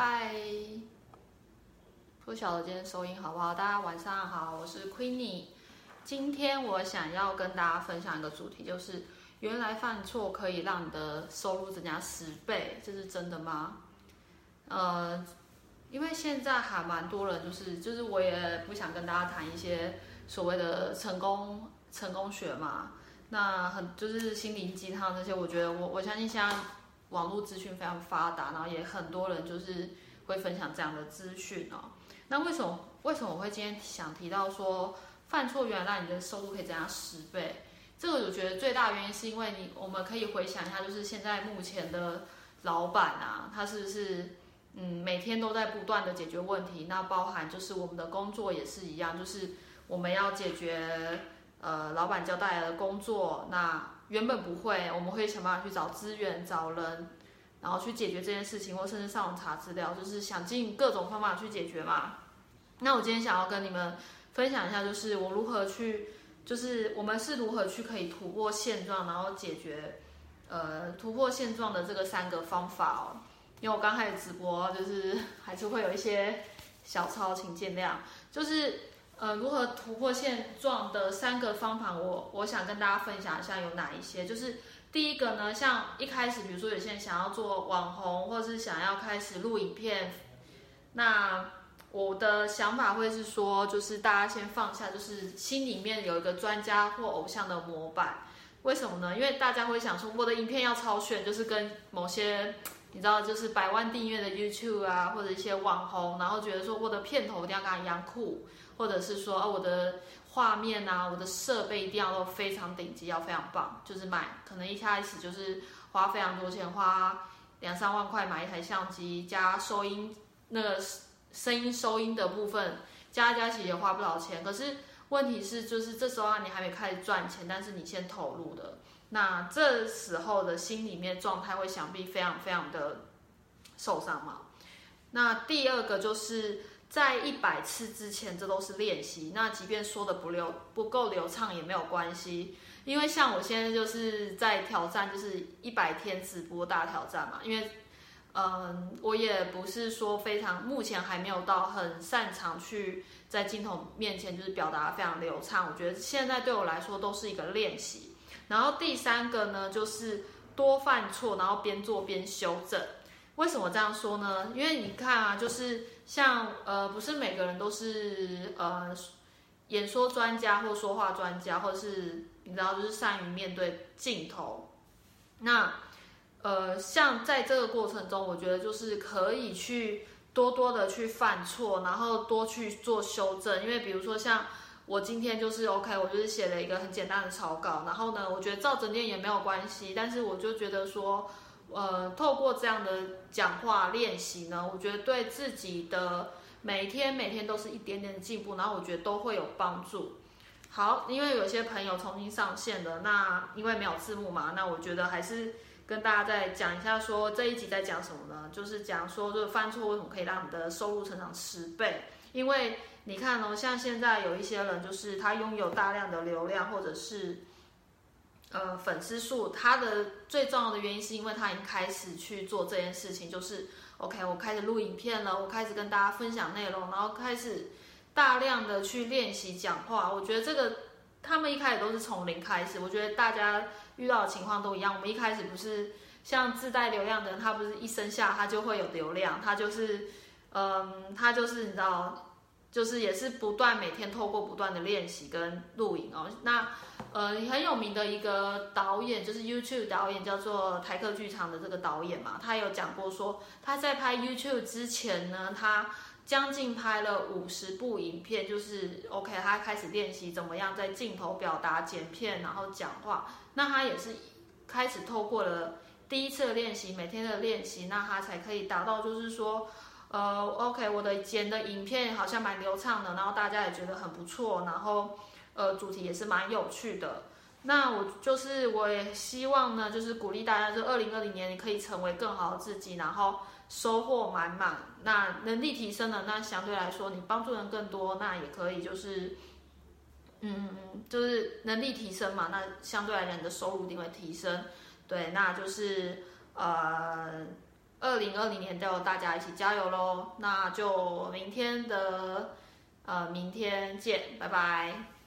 嗨，不晓得今天收音好不好？大家晚上好，我是 Queenie。今天我想要跟大家分享一个主题，就是原来犯错可以让你的收入增加十倍，这是真的吗？呃，因为现在还蛮多人，就是就是我也不想跟大家谈一些所谓的成功成功学嘛。那很就是心灵鸡汤这些，我觉得我我相信现在网络资讯非常发达，然后也很多人就是会分享这样的资讯哦。那为什么为什么我会今天想提到说犯错原来让你的收入可以增加十倍？这个我觉得最大原因是因为你我们可以回想一下，就是现在目前的老板啊，他是不是嗯每天都在不断的解决问题？那包含就是我们的工作也是一样，就是我们要解决。呃，老板交代的工作，那原本不会，我们会想办法去找资源、找人，然后去解决这件事情，或甚至上网查资料，就是想尽各种方法去解决嘛。那我今天想要跟你们分享一下，就是我如何去，就是我们是如何去可以突破现状，然后解决呃突破现状的这个三个方法哦。因为我刚开始直播，就是还是会有一些小抄，请见谅，就是。呃，如何突破现状的三个方法，我我想跟大家分享一下有哪一些。就是第一个呢，像一开始，比如说有些人想要做网红，或是想要开始录影片，那我的想法会是说，就是大家先放下，就是心里面有一个专家或偶像的模板。为什么呢？因为大家会想说，我的影片要超炫，就是跟某些你知道，就是百万订阅的 YouTube 啊，或者一些网红，然后觉得说我的片头一定要跟他一样酷。或者是说，哦，我的画面啊，我的设备一定要都非常顶级，要非常棒，就是买，可能一开始就是花非常多钱，花两三万块买一台相机，加收音那个声音收音的部分，加加起也花不少钱。可是问题是，就是这时候，你还没开始赚钱，但是你先投入的，那这时候的心里面状态会想必非常非常的受伤嘛。那第二个就是。在一百次之前，这都是练习。那即便说的不流不够流畅也没有关系，因为像我现在就是在挑战，就是一百天直播大挑战嘛。因为，嗯，我也不是说非常，目前还没有到很擅长去在镜头面前就是表达非常流畅。我觉得现在对我来说都是一个练习。然后第三个呢，就是多犯错，然后边做边修正。为什么这样说呢？因为你看啊，就是像呃，不是每个人都是呃演说专家或说话专家，或者是你知道，就是善于面对镜头。那呃，像在这个过程中，我觉得就是可以去多多的去犯错，然后多去做修正。因为比如说像我今天就是 OK，我就是写了一个很简单的草稿，然后呢，我觉得照整念也没有关系，但是我就觉得说。呃，透过这样的讲话练习呢，我觉得对自己的每天每天都是一点点的进步，然后我觉得都会有帮助。好，因为有些朋友重新上线了，那因为没有字幕嘛，那我觉得还是跟大家再讲一下，说这一集在讲什么呢？就是讲说，就是犯错为什么可以让你的收入成长十倍？因为你看哦，像现在有一些人，就是他拥有大量的流量，或者是。呃，粉丝数，他的最重要的原因是因为他已经开始去做这件事情，就是 OK，我开始录影片了，我开始跟大家分享内容，然后开始大量的去练习讲话。我觉得这个他们一开始都是从零开始，我觉得大家遇到的情况都一样。我们一开始不是像自带流量的人，他不是一生下他就会有流量，他就是嗯，他就是你知道，就是也是不断每天透过不断的练习跟录影哦，那。呃，很有名的一个导演，就是 YouTube 导演，叫做台客剧场的这个导演嘛，他有讲过说，他在拍 YouTube 之前呢，他将近拍了五十部影片，就是 OK，他开始练习怎么样在镜头表达、剪片，然后讲话。那他也是开始透过了第一次的练习，每天的练习，那他才可以达到，就是说，呃，OK，我的剪的影片好像蛮流畅的，然后大家也觉得很不错，然后。呃，主题也是蛮有趣的。那我就是我也希望呢，就是鼓励大家，就二零二零年你可以成为更好的自己，然后收获满满。那能力提升了，那相对来说你帮助人更多，那也可以就是，嗯，就是能力提升嘛。那相对来讲，你的收入一定会提升。对，那就是呃，零二零年都有大家一起加油喽！那就明天的呃明天见，拜拜。